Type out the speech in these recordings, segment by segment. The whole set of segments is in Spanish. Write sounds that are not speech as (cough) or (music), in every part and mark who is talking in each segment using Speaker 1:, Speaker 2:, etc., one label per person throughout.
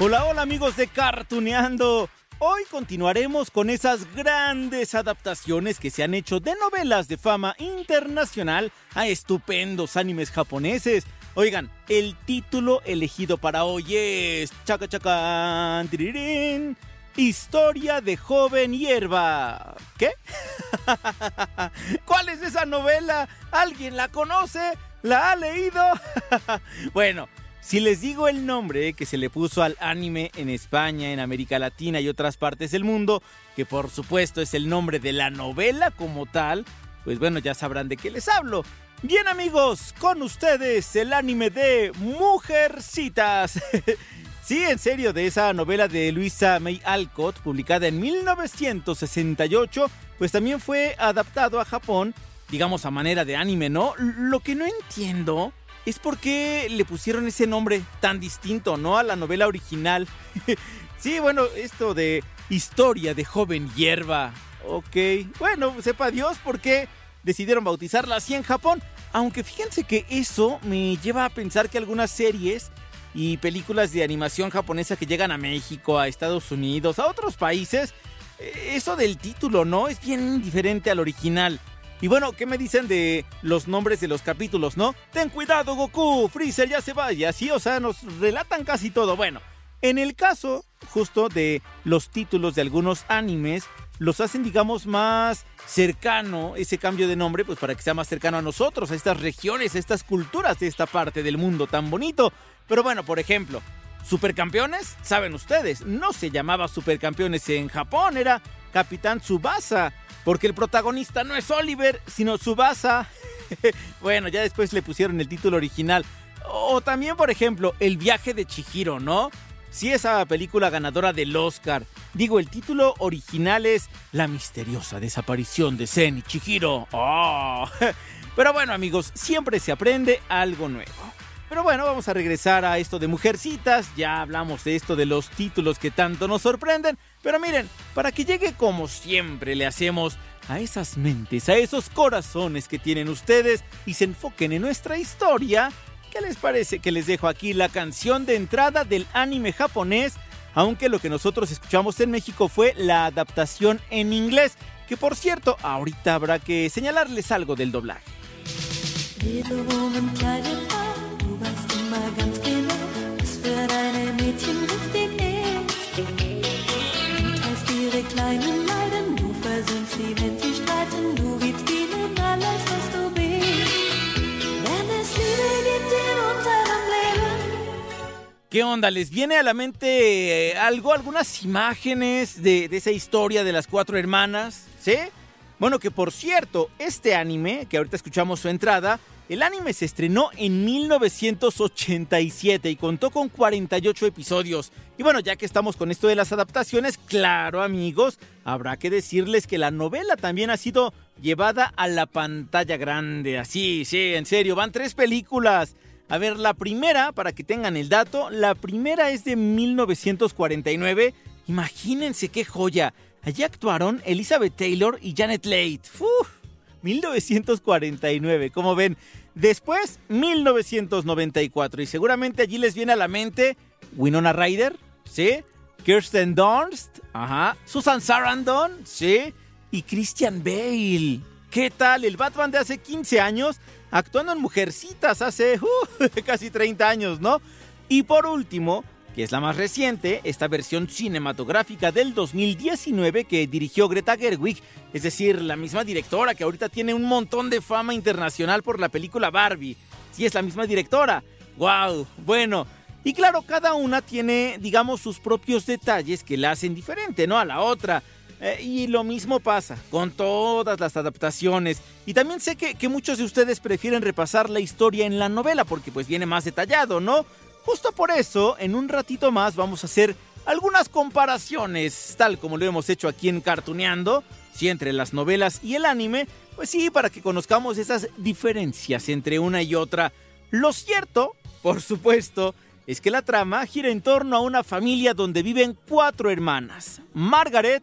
Speaker 1: Hola, hola amigos de Cartuneando. Hoy continuaremos con esas grandes adaptaciones que se han hecho de novelas de fama internacional a estupendos animes japoneses. Oigan, el título elegido para hoy es Chaca Chaca tirirín, Historia de joven hierba. ¿Qué? (laughs) ¿Cuál es esa novela? ¿Alguien la conoce? ¿La ha leído? (laughs) bueno, si les digo el nombre que se le puso al anime en España, en América Latina y otras partes del mundo, que por supuesto es el nombre de la novela como tal, pues bueno, ya sabrán de qué les hablo. Bien amigos, con ustedes el anime de Mujercitas. (laughs) sí, en serio, de esa novela de Luisa May Alcott, publicada en 1968, pues también fue adaptado a Japón, digamos a manera de anime, ¿no? Lo que no entiendo es por qué le pusieron ese nombre tan distinto, ¿no? A la novela original. (laughs) sí, bueno, esto de historia de joven hierba. Ok, bueno, sepa Dios por qué decidieron bautizarla así en Japón. Aunque fíjense que eso me lleva a pensar que algunas series y películas de animación japonesa que llegan a México, a Estados Unidos, a otros países, eh, eso del título, ¿no? Es bien diferente al original. Y bueno, ¿qué me dicen de los nombres de los capítulos, no? Ten cuidado, Goku, Freezer ya se va. Y o sea, nos relatan casi todo. Bueno, en el caso justo de los títulos de algunos animes, los hacen, digamos, más cercano ese cambio de nombre, pues para que sea más cercano a nosotros, a estas regiones, a estas culturas de esta parte del mundo tan bonito. Pero bueno, por ejemplo, Supercampeones, saben ustedes, no se llamaba Supercampeones en Japón, era Capitán Tsubasa, porque el protagonista no es Oliver, sino Tsubasa. (laughs) bueno, ya después le pusieron el título original. O también, por ejemplo, El viaje de Chihiro, ¿no? Sí, esa película ganadora del Oscar. Digo, el título original es La misteriosa desaparición de Zen y Chihiro. Oh. (laughs) Pero bueno, amigos, siempre se aprende algo nuevo. Pero bueno, vamos a regresar a esto de mujercitas. Ya hablamos de esto de los títulos que tanto nos sorprenden. Pero miren, para que llegue como siempre le hacemos a esas mentes, a esos corazones que tienen ustedes y se enfoquen en nuestra historia, ¿qué les parece que les dejo aquí la canción de entrada del anime japonés? Aunque lo que nosotros escuchamos en México fue la adaptación en inglés, que por cierto, ahorita habrá que señalarles algo del doblaje. ¿Qué onda? ¿Les viene a la mente eh, algo, algunas imágenes de, de esa historia de las cuatro hermanas? ¿Sí? Bueno, que por cierto, este anime, que ahorita escuchamos su entrada, el anime se estrenó en 1987 y contó con 48 episodios. Y bueno, ya que estamos con esto de las adaptaciones, claro amigos, habrá que decirles que la novela también ha sido llevada a la pantalla grande. Así, sí, en serio, van tres películas. A ver, la primera, para que tengan el dato, la primera es de 1949. Imagínense qué joya. Allí actuaron Elizabeth Taylor y Janet Leigh. ¡Uf! 1949, como ven. Después, 1994. Y seguramente allí les viene a la mente Winona Ryder, ¿sí? Kirsten Dunst, ajá. Susan Sarandon, ¿sí? Y Christian Bale. ¿Qué tal? El Batman de hace 15 años actuando en Mujercitas hace uh, (laughs) casi 30 años, ¿no? Y por último, es la más reciente, esta versión cinematográfica del 2019 que dirigió Greta Gerwig, es decir, la misma directora que ahorita tiene un montón de fama internacional por la película Barbie. Sí, es la misma directora. ¡Wow! Bueno, y claro, cada una tiene, digamos, sus propios detalles que la hacen diferente, ¿no? A la otra. Eh, y lo mismo pasa con todas las adaptaciones. Y también sé que, que muchos de ustedes prefieren repasar la historia en la novela porque pues viene más detallado, ¿no? Justo por eso, en un ratito más vamos a hacer algunas comparaciones, tal como lo hemos hecho aquí en Cartuneando, si entre las novelas y el anime, pues sí, para que conozcamos esas diferencias entre una y otra. Lo cierto, por supuesto, es que la trama gira en torno a una familia donde viven cuatro hermanas, Margaret,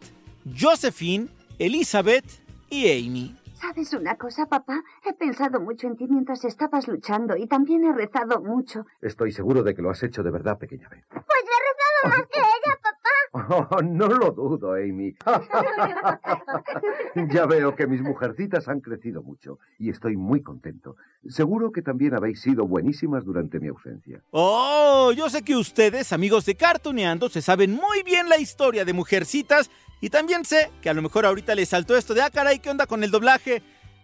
Speaker 1: Josephine, Elizabeth y Amy.
Speaker 2: ¿Sabes una cosa, papá? He pensado mucho en ti mientras estabas luchando y también he rezado mucho.
Speaker 3: Estoy seguro de que lo has hecho de verdad, pequeña Beth.
Speaker 4: Pues yo he rezado más que ella, papá.
Speaker 3: Oh, no lo dudo, Amy. (laughs) ya veo que mis mujercitas han crecido mucho y estoy muy contento. Seguro que también habéis sido buenísimas durante mi ausencia.
Speaker 1: Oh, yo sé que ustedes, amigos de Cartuneando, se saben muy bien la historia de Mujercitas y también sé que a lo mejor ahorita les saltó esto de, ah, caray, ¿qué onda con el doblaje?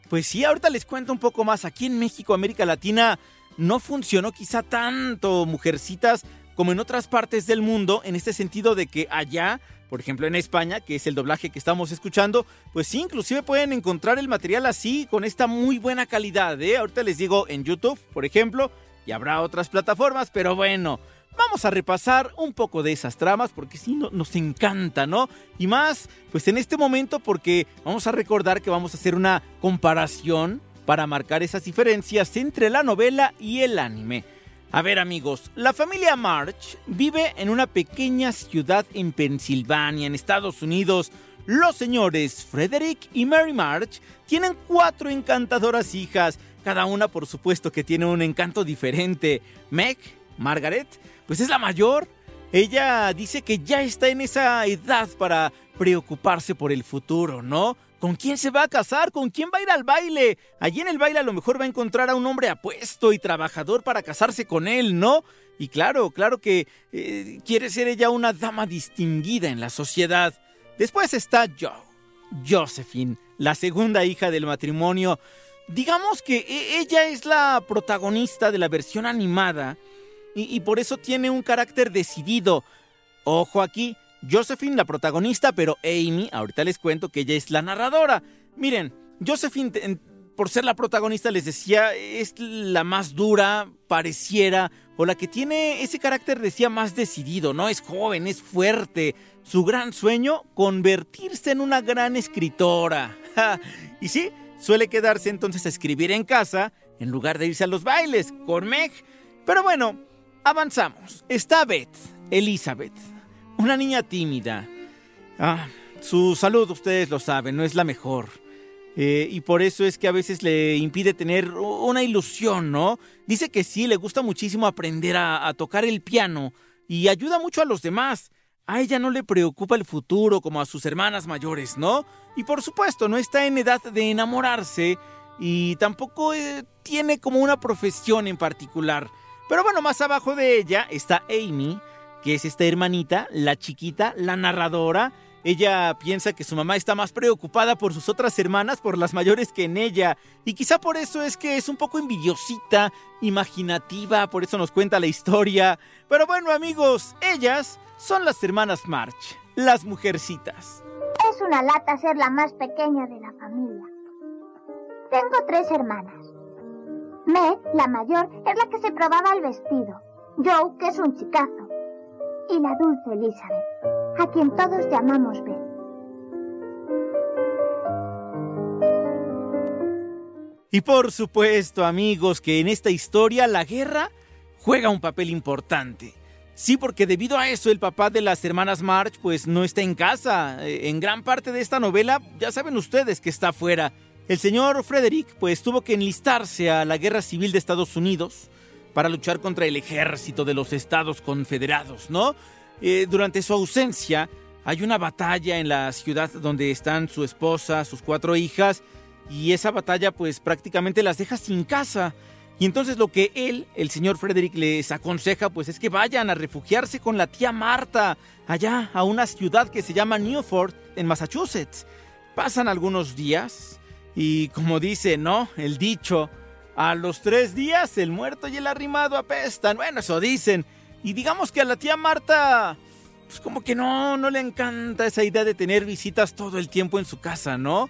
Speaker 1: Pues sí, ahorita les cuento un poco más. Aquí en México, América Latina, no funcionó quizá tanto Mujercitas como en otras partes del mundo, en este sentido de que allá, por ejemplo en España, que es el doblaje que estamos escuchando, pues sí, inclusive pueden encontrar el material así, con esta muy buena calidad, ¿eh? Ahorita les digo en YouTube, por ejemplo, y habrá otras plataformas, pero bueno, vamos a repasar un poco de esas tramas porque sí no, nos encanta, ¿no? Y más, pues en este momento porque vamos a recordar que vamos a hacer una comparación para marcar esas diferencias entre la novela y el anime. A ver amigos, la familia March vive en una pequeña ciudad en Pensilvania, en Estados Unidos. Los señores Frederick y Mary March tienen cuatro encantadoras hijas, cada una por supuesto que tiene un encanto diferente. Meg, Margaret, pues es la mayor. Ella dice que ya está en esa edad para preocuparse por el futuro, ¿no? ¿Con quién se va a casar? ¿Con quién va a ir al baile? Allí en el baile a lo mejor va a encontrar a un hombre apuesto y trabajador para casarse con él, ¿no? Y claro, claro que eh, quiere ser ella una dama distinguida en la sociedad. Después está Joe, Josephine, la segunda hija del matrimonio. Digamos que e- ella es la protagonista de la versión animada y, por eso tiene un carácter decidido. Ojo aquí, Josephine la protagonista, pero Amy, ahorita les cuento que ella es la narradora. Miren, Josephine, por ser la protagonista, les decía, es la más dura, pareciera, o la que tiene ese carácter, decía, más decidido, ¿no? Es joven, es fuerte. Su gran sueño, convertirse en una gran escritora. (laughs) Y sí, suele quedarse entonces a escribir en casa, en lugar de irse a los bailes, con Meg. Pero bueno, avanzamos. Está Beth, Elizabeth, una niña tímida. Ah, su salud, ustedes lo saben, no es la mejor. Eh, y por eso es que a veces le impide tener una ilusión, ¿no? Dice que sí, le gusta muchísimo aprender a, tocar el piano y ayuda mucho a los demás. A ella no le preocupa el futuro como a sus hermanas mayores, ¿no? Y por supuesto, no está en edad de enamorarse y tampoco eh, tiene como una profesión en particular. Pero bueno, más abajo de ella está Amy, que es esta hermanita, la chiquita, la narradora. Ella piensa que su mamá está más preocupada por sus otras hermanas, por las mayores que en ella. Y quizá por eso es que es un poco envidiosita, imaginativa, por eso nos cuenta la historia. Pero bueno amigos, ellas son las hermanas March, las mujercitas.
Speaker 4: Es una lata ser la más pequeña de la familia. Tengo tres hermanas. Meg, la mayor, es la que se probaba el vestido. Joe, que es un chicazo. Y la dulce Elizabeth, a quien todos llamamos Beth.
Speaker 1: Y por supuesto, amigos, que en esta historia la guerra juega un papel importante. Sí, porque debido a eso el papá de las hermanas March pues no está en casa. Eh, En gran parte de esta novela ya saben ustedes que está afuera. El señor Frederick pues tuvo que enlistarse a la guerra civil de Estados Unidos para luchar contra el ejército de los Estados Confederados, ¿no? Eh, durante su ausencia hay una batalla en la ciudad donde están su esposa, sus cuatro hijas, y esa batalla pues prácticamente las deja sin casa. Y entonces lo que él, el señor Frederick, les aconseja pues es que vayan a refugiarse con la tía Marta allá a una ciudad que se llama Newford en Massachusetts. Pasan algunos días y como dice, ¿no? El dicho, a los tres días el muerto y el arrimado apestan. Bueno, eso dicen. Y digamos que a la tía Marta, pues como que no, no le encanta esa idea de tener visitas todo el tiempo en su casa, ¿no?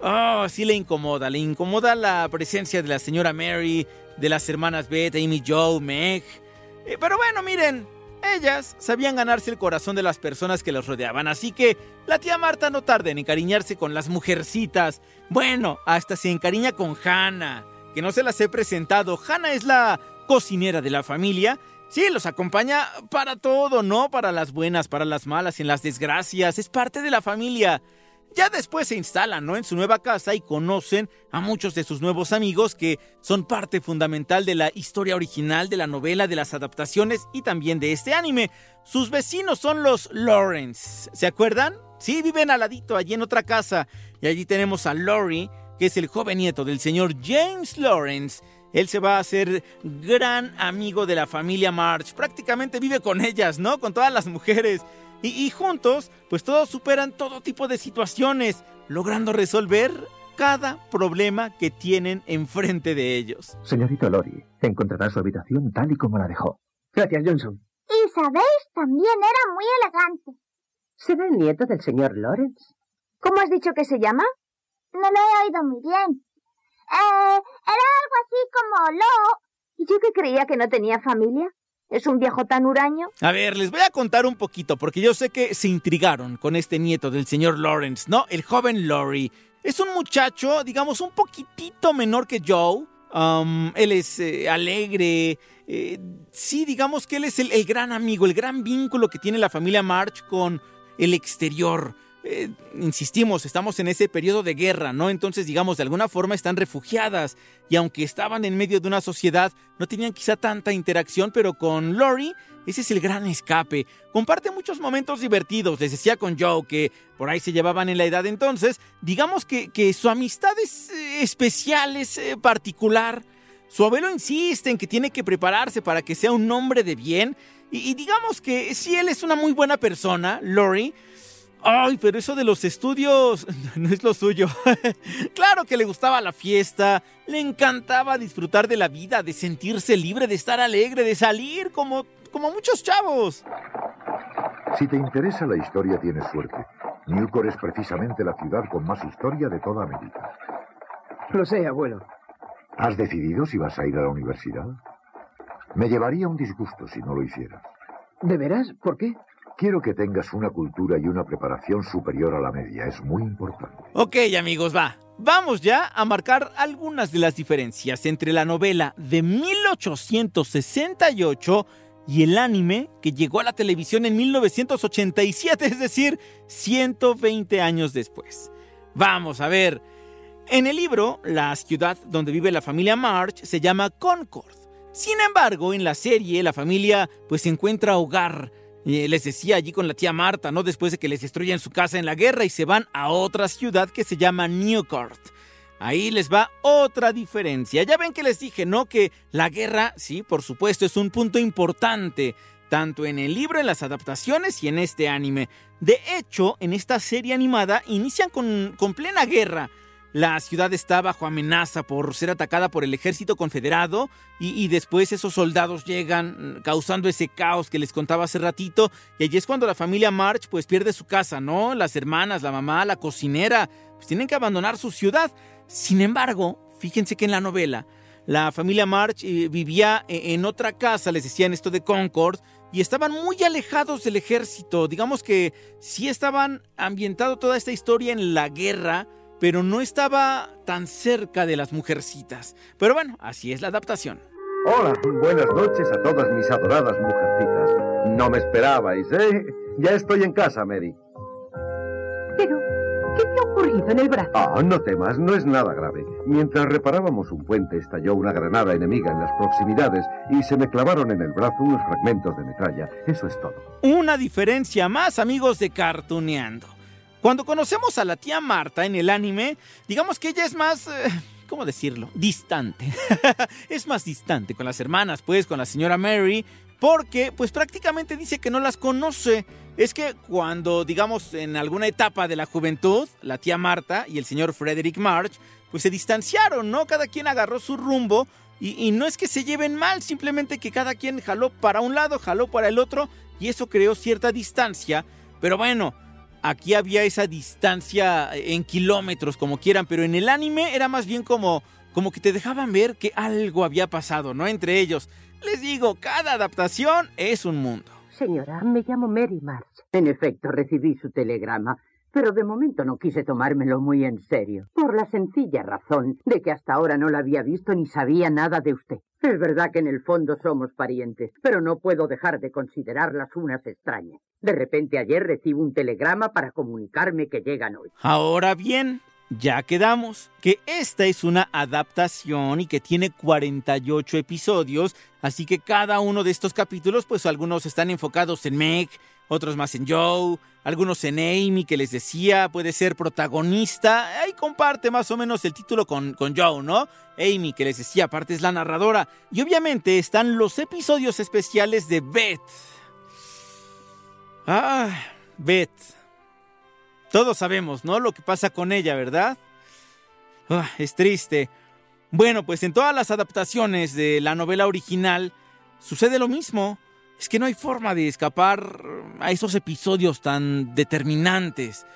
Speaker 1: Oh, sí le incomoda, le incomoda la presencia de la señora Mary, de las hermanas Beth, Amy Joe, Meg. Eh, pero bueno, miren, ellas sabían ganarse el corazón de las personas que los rodeaban, así que la tía Marta no tarda en encariñarse con las mujercitas. Bueno, hasta se encariña con Hannah, que no se las he presentado. Hannah es la cocinera de la familia. Sí, los acompaña para todo, ¿no? Para las buenas, para las malas, en las desgracias. Es parte de la familia. Ya después se instalan ¿no? en su nueva casa y conocen a muchos de sus nuevos amigos que son parte fundamental de la historia original de la novela, de las adaptaciones y también de este anime. Sus vecinos son los Lawrence. ¿Se acuerdan? Sí, viven al allí en otra casa. Y allí tenemos a Lori, que es el joven nieto del señor James Lawrence. Él se va a hacer gran amigo de la familia March. Prácticamente vive con ellas, ¿no? Con todas las mujeres. Y, juntos, pues todos superan todo tipo de situaciones, logrando resolver cada problema que tienen enfrente de ellos.
Speaker 5: Señorito Lori, encontrará su habitación tal y como la dejó.
Speaker 6: Gracias, Johnson.
Speaker 4: Y sabéis, también era muy elegante.
Speaker 6: ¿Será el nieto del señor Lawrence?
Speaker 2: ¿Cómo has dicho que se llama?
Speaker 4: No lo he oído muy bien. Eh, era algo así como Lo.
Speaker 2: ¿Y yo que creía que no tenía familia? ¿Es un viejo tan huraño?
Speaker 1: A ver, les voy a contar un poquito, porque yo sé que se intrigaron con este nieto del señor Lawrence, ¿no? El joven Laurie. Es un muchacho, digamos, un poquitito menor que Joe. Um, él es eh, alegre. Eh, sí, digamos que él es el, el gran amigo, el gran vínculo que tiene la familia March con el exterior. Eh, insistimos, estamos en ese periodo de guerra, ¿no? Entonces, digamos, de alguna forma están refugiadas y aunque estaban en medio de una sociedad, no tenían quizá tanta interacción, pero con Lori, ese es el gran escape. Comparte muchos momentos divertidos, les decía con Joe que por ahí se llevaban en la edad entonces, digamos que, que su amistad es eh, especial, es eh, particular. Su abuelo insiste en que tiene que prepararse para que sea un hombre de bien y, y digamos que si él es una muy buena persona, Lori, Ay, pero eso de los estudios (laughs) no es lo suyo. (laughs) claro que le gustaba la fiesta, le encantaba disfrutar de la vida, de sentirse libre, de estar alegre, de salir como, como muchos chavos.
Speaker 3: Si te interesa la historia, tienes suerte. Newport es precisamente la ciudad con más historia de toda América.
Speaker 6: Lo sé, abuelo.
Speaker 3: ¿Has decidido si vas a ir a la universidad? Me llevaría un disgusto si no lo hicieras.
Speaker 6: ¿De veras? ¿Por qué?
Speaker 3: Quiero que tengas una cultura y una preparación superior a la media. Es muy importante.
Speaker 1: Ok, amigos, va. Vamos ya a marcar algunas de las diferencias entre la novela de 1868 y el anime que llegó a la televisión en 1987, es decir, 120 años después. Vamos a ver. En el libro, la ciudad donde vive la familia March se llama Concord. Sin embargo, en la serie, la familia pues encuentra hogar y les decía allí con la tía Marta, ¿no? Después de que les destruyan su casa en la guerra y se van a otra ciudad que se llama Newcourt. Ahí les va otra diferencia. Ya ven que les dije, ¿no? Que la guerra, sí, por supuesto, es un punto importante, tanto en el libro, en las adaptaciones y en este anime. De hecho, en esta serie animada inician con, con plena guerra. La ciudad está bajo amenaza por ser atacada por el ejército confederado y, después esos soldados llegan mm, causando ese caos que les contaba hace ratito y allí es cuando la familia March pues pierde su casa, ¿no? Las hermanas, la mamá, la cocinera, pues tienen que abandonar su ciudad. Sin embargo, fíjense que en la novela la familia March eh, vivía e, en otra casa, les decían esto de Concord, y estaban muy alejados del ejército. Digamos que sí estaban ambientado toda esta historia en la guerra, pero no estaba tan cerca de las mujercitas. Pero bueno, así es la adaptación.
Speaker 3: Hola, buenas noches a todas mis adoradas mujercitas. No me esperabais, ¿eh? Ya estoy en casa, Mary.
Speaker 7: Pero, ¿qué te ha ocurrido en el brazo?
Speaker 3: Ah, no temas, no es nada grave. Mientras reparábamos un puente, estalló una granada enemiga en las proximidades y se me clavaron en el brazo unos fragmentos de metralla. Eso es todo.
Speaker 1: Una diferencia más, amigos de Cartuneando. Cuando conocemos a la tía Marta en el anime, digamos que ella es más... Eh, ¿Cómo decirlo? Distante. (laughs) es más distante con las hermanas, pues, con la señora Mary, porque pues prácticamente dice que no las conoce. Es que cuando, digamos, en alguna etapa de la juventud, la tía Marta y el señor Frederick March, pues se distanciaron, ¿no? Cada quien agarró su rumbo y, y, no es que se lleven mal, simplemente que cada quien jaló para un lado, jaló para el otro y eso creó cierta distancia. Pero bueno, Aquí había esa distancia en kilómetros, como quieran, pero en el anime era más bien como, como que te dejaban ver que algo había pasado, ¿no? Entre ellos. les digo, cada adaptación es un mundo.
Speaker 7: Señora, me llamo Mary March.
Speaker 8: En efecto, recibí su telegrama, pero de momento no quise tomármelo muy en serio, por la sencilla razón de que hasta ahora no la había visto ni sabía nada de usted. Es verdad que en el fondo somos parientes, pero no puedo dejar de considerarlas unas extrañas. De repente ayer recibo un telegrama para comunicarme que llegan hoy.
Speaker 1: Ahora bien, ya quedamos que esta es una adaptación y que tiene 48 episodios, así que cada uno de estos capítulos, pues algunos están enfocados en Meg, otros más en Joe, algunos en Amy, que les decía, puede ser protagonista, ahí comparte más o menos el título con, con Joe, ¿no? Amy, que les decía, aparte es la narradora, y obviamente están los episodios especiales de Beth. Ah, Beth. Todos sabemos, ¿no? Lo que pasa con ella, ¿verdad? Ah, es triste. Bueno, pues en todas las adaptaciones de la novela original sucede lo mismo. Es que no hay forma de escapar a esos episodios tan determinantes.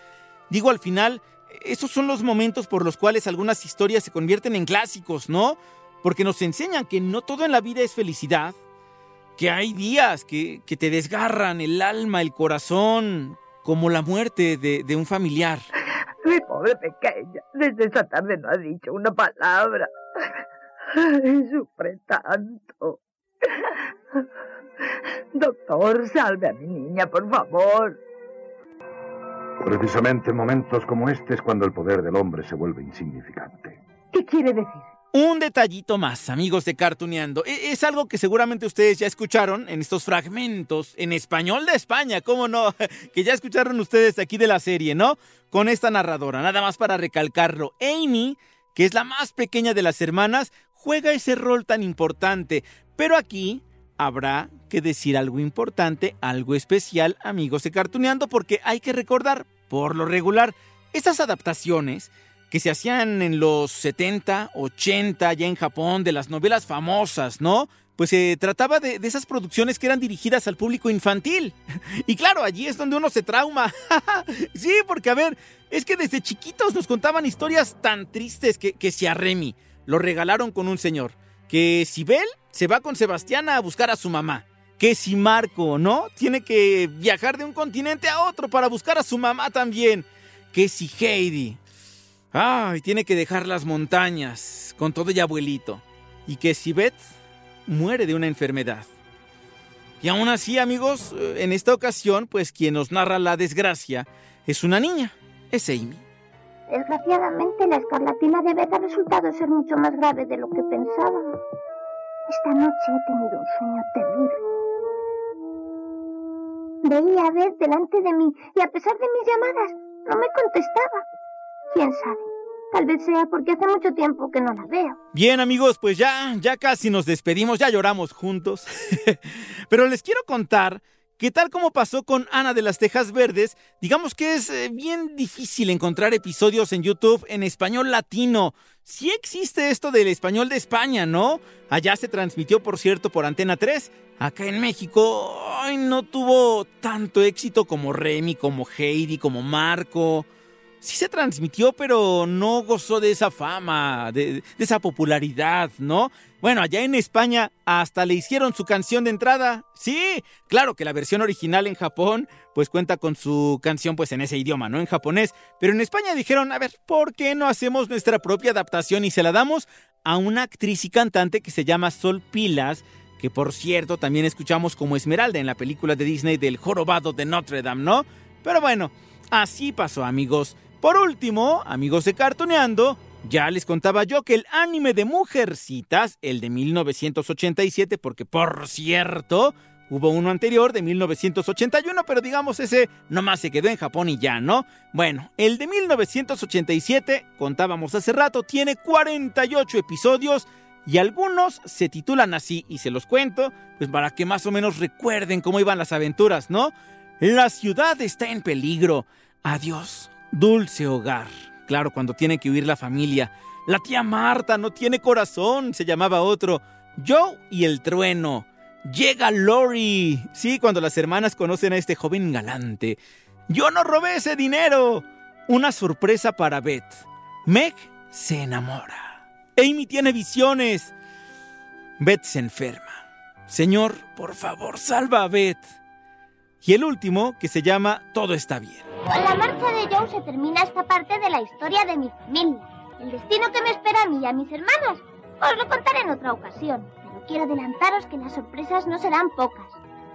Speaker 1: Digo, al final, esos son los momentos por los cuales algunas historias se convierten en clásicos, ¿no? Porque nos enseñan que no todo en la vida es felicidad, que hay días que, que te desgarran el alma, el corazón, como la muerte de, de un familiar.
Speaker 7: Mi pobre pequeña, desde esa tarde no ha dicho una palabra. Y sufre tanto. Doctor, salve a mi niña, por favor.
Speaker 3: Precisamente en momentos como este es cuando el poder del hombre se vuelve insignificante.
Speaker 7: ¿Qué quiere decir?
Speaker 1: Un detallito más, amigos de Cartuneando. E- Es algo que seguramente ustedes ya escucharon en estos fragmentos en español de España, ¿cómo no? (laughs) Que ya escucharon ustedes aquí de la serie, ¿no? Con esta narradora, nada más para recalcarlo. Amy, que es la más pequeña de las hermanas, juega ese rol tan importante. Pero aquí habrá que decir algo importante, algo especial, amigos de Cartuneando, porque hay que recordar, por lo regular, estas adaptaciones que se hacían en los 70, 80, ya en Japón, de las novelas famosas, ¿no? Pues se trataba de, de esas producciones que eran dirigidas al público infantil. (laughs) Y claro, allí es donde uno se trauma. (laughs) sí, porque a ver, es que desde chiquitos nos contaban historias tan tristes que, que si a Remy lo regalaron con un señor, que si Bel se va con Sebastián a buscar a su mamá, que si Marco, ¿no? Tiene que viajar de un continente a otro para buscar a su mamá también, que si Heidi Ay, tiene que dejar las montañas con todo y abuelito. Y que si Beth muere de una enfermedad. Y aún así, amigos, eh, en esta ocasión, pues quien nos narra la desgracia es una niña, es Amy.
Speaker 4: Desgraciadamente, la escarlatina de Beth ha resultado ser mucho más grave de lo que pensábamos. Esta noche he tenido un sueño terrible. Veía a Beth delante de mí y a pesar de mis llamadas, no me contestaba. ¿Quién sabe? Tal vez sea porque hace mucho tiempo que no la veo.
Speaker 1: Bien, amigos, pues ya, ya casi nos despedimos, ya lloramos juntos. (laughs) Pero les quiero contar que tal como pasó con Ana de las Tejas Verdes, digamos que es eh, bien difícil encontrar episodios en YouTube en español latino. Sí existe esto del español de España, ¿no? Allá se transmitió, por cierto, por Antena 3. Acá en México, no tuvo tanto éxito como Remy, como Heidi, como Marco. Sí se transmitió, pero no gozó de esa fama, de, esa popularidad, ¿no? Bueno, allá en España hasta le hicieron su canción de entrada. Sí, claro que la versión original en Japón pues cuenta con su canción pues en ese idioma, ¿no? En japonés. Pero en España dijeron, a ver, ¿por qué no hacemos nuestra propia adaptación y se la damos a una actriz y cantante que se llama Sol Pilas? Que por cierto también escuchamos como Esmeralda en la película de Disney del jorobado de Notre Dame, ¿no? Pero bueno, así pasó amigos. Por último, amigos de Cartoneando, ya les contaba yo que el anime de Mujercitas, el de 1987, porque por cierto, hubo uno anterior de 1981, pero digamos ese nomás se quedó en Japón y ya, ¿no? Bueno, el de 1987, contábamos hace rato, tiene 48 episodios y algunos se titulan así y se los cuento, pues para que más o menos recuerden cómo iban las aventuras, ¿no? La ciudad está en peligro. Adiós, dulce hogar. Claro, cuando tiene que huir la familia. La tía Marta no tiene corazón, se llamaba otro. Joe y el trueno. Llega Lori. Sí, cuando las hermanas conocen a este joven galante. Yo no robé ese dinero. Una sorpresa para Beth. Meg se enamora. Amy tiene visiones. Beth se enferma. Señor, por favor, salva a Beth. Y el último, que se llama Todo está bien.
Speaker 4: Con la marcha de Joe se termina esta parte de la historia de mi familia. El destino que me espera a mí y a mis hermanas. Os lo contaré en otra ocasión, pero quiero adelantaros que las sorpresas no serán pocas.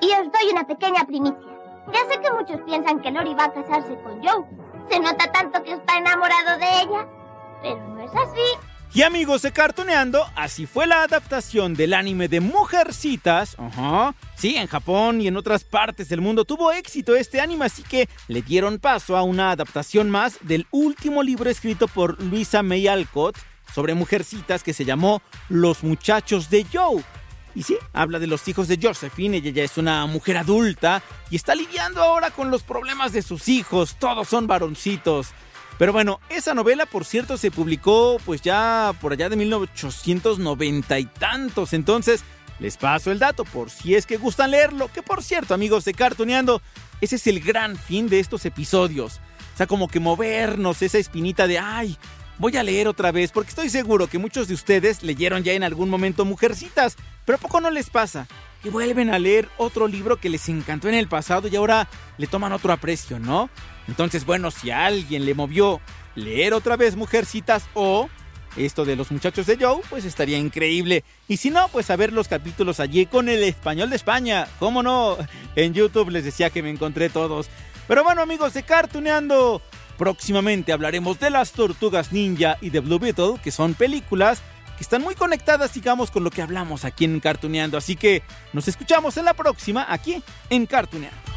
Speaker 4: Y os doy una pequeña primicia. Ya sé que muchos piensan que Lori va a casarse con Joe. Se nota tanto que está enamorado de ella, pero no es así.
Speaker 1: Y amigos de Cartoneando, así fue la adaptación del anime de Mujercitas. Ajá. Sí, en Japón y en otras partes del mundo tuvo éxito este anime, así que le dieron paso a una adaptación más del último libro escrito por Luisa May Alcott sobre Mujercitas que se llamó Los muchachos de Joe. Y sí, habla de los hijos de Josephine, ella ya es una mujer adulta y está lidiando ahora con los problemas de sus hijos, todos son varoncitos. Pero bueno, esa novela, por cierto, se publicó pues ya por allá de 1890 y tantos. Entonces, les paso el dato por si es que gustan leerlo. Que por cierto, amigos de Cartoneando, ese es el gran fin de estos episodios. O sea, como que movernos esa espinita de, ay, voy a leer otra vez, porque estoy seguro que muchos de ustedes leyeron ya en algún momento Mujercitas, pero ¿a poco no les pasa? Que vuelven a leer otro libro que les encantó en el pasado y ahora le toman otro aprecio, ¿no? Entonces, bueno, si a alguien le movió leer otra vez Mujercitas o esto de los muchachos de Joe, pues estaría increíble. Y si no, pues a ver los capítulos allí con el español de España. ¿Cómo no? En YouTube les decía que me encontré todos. Pero bueno, amigos de Cartuneando, próximamente hablaremos de las Tortugas Ninja y de Blue Beetle, que son películas que están muy conectadas, digamos, con lo que hablamos aquí en Cartuneando. Así que nos escuchamos en la próxima, aquí en Cartuneando.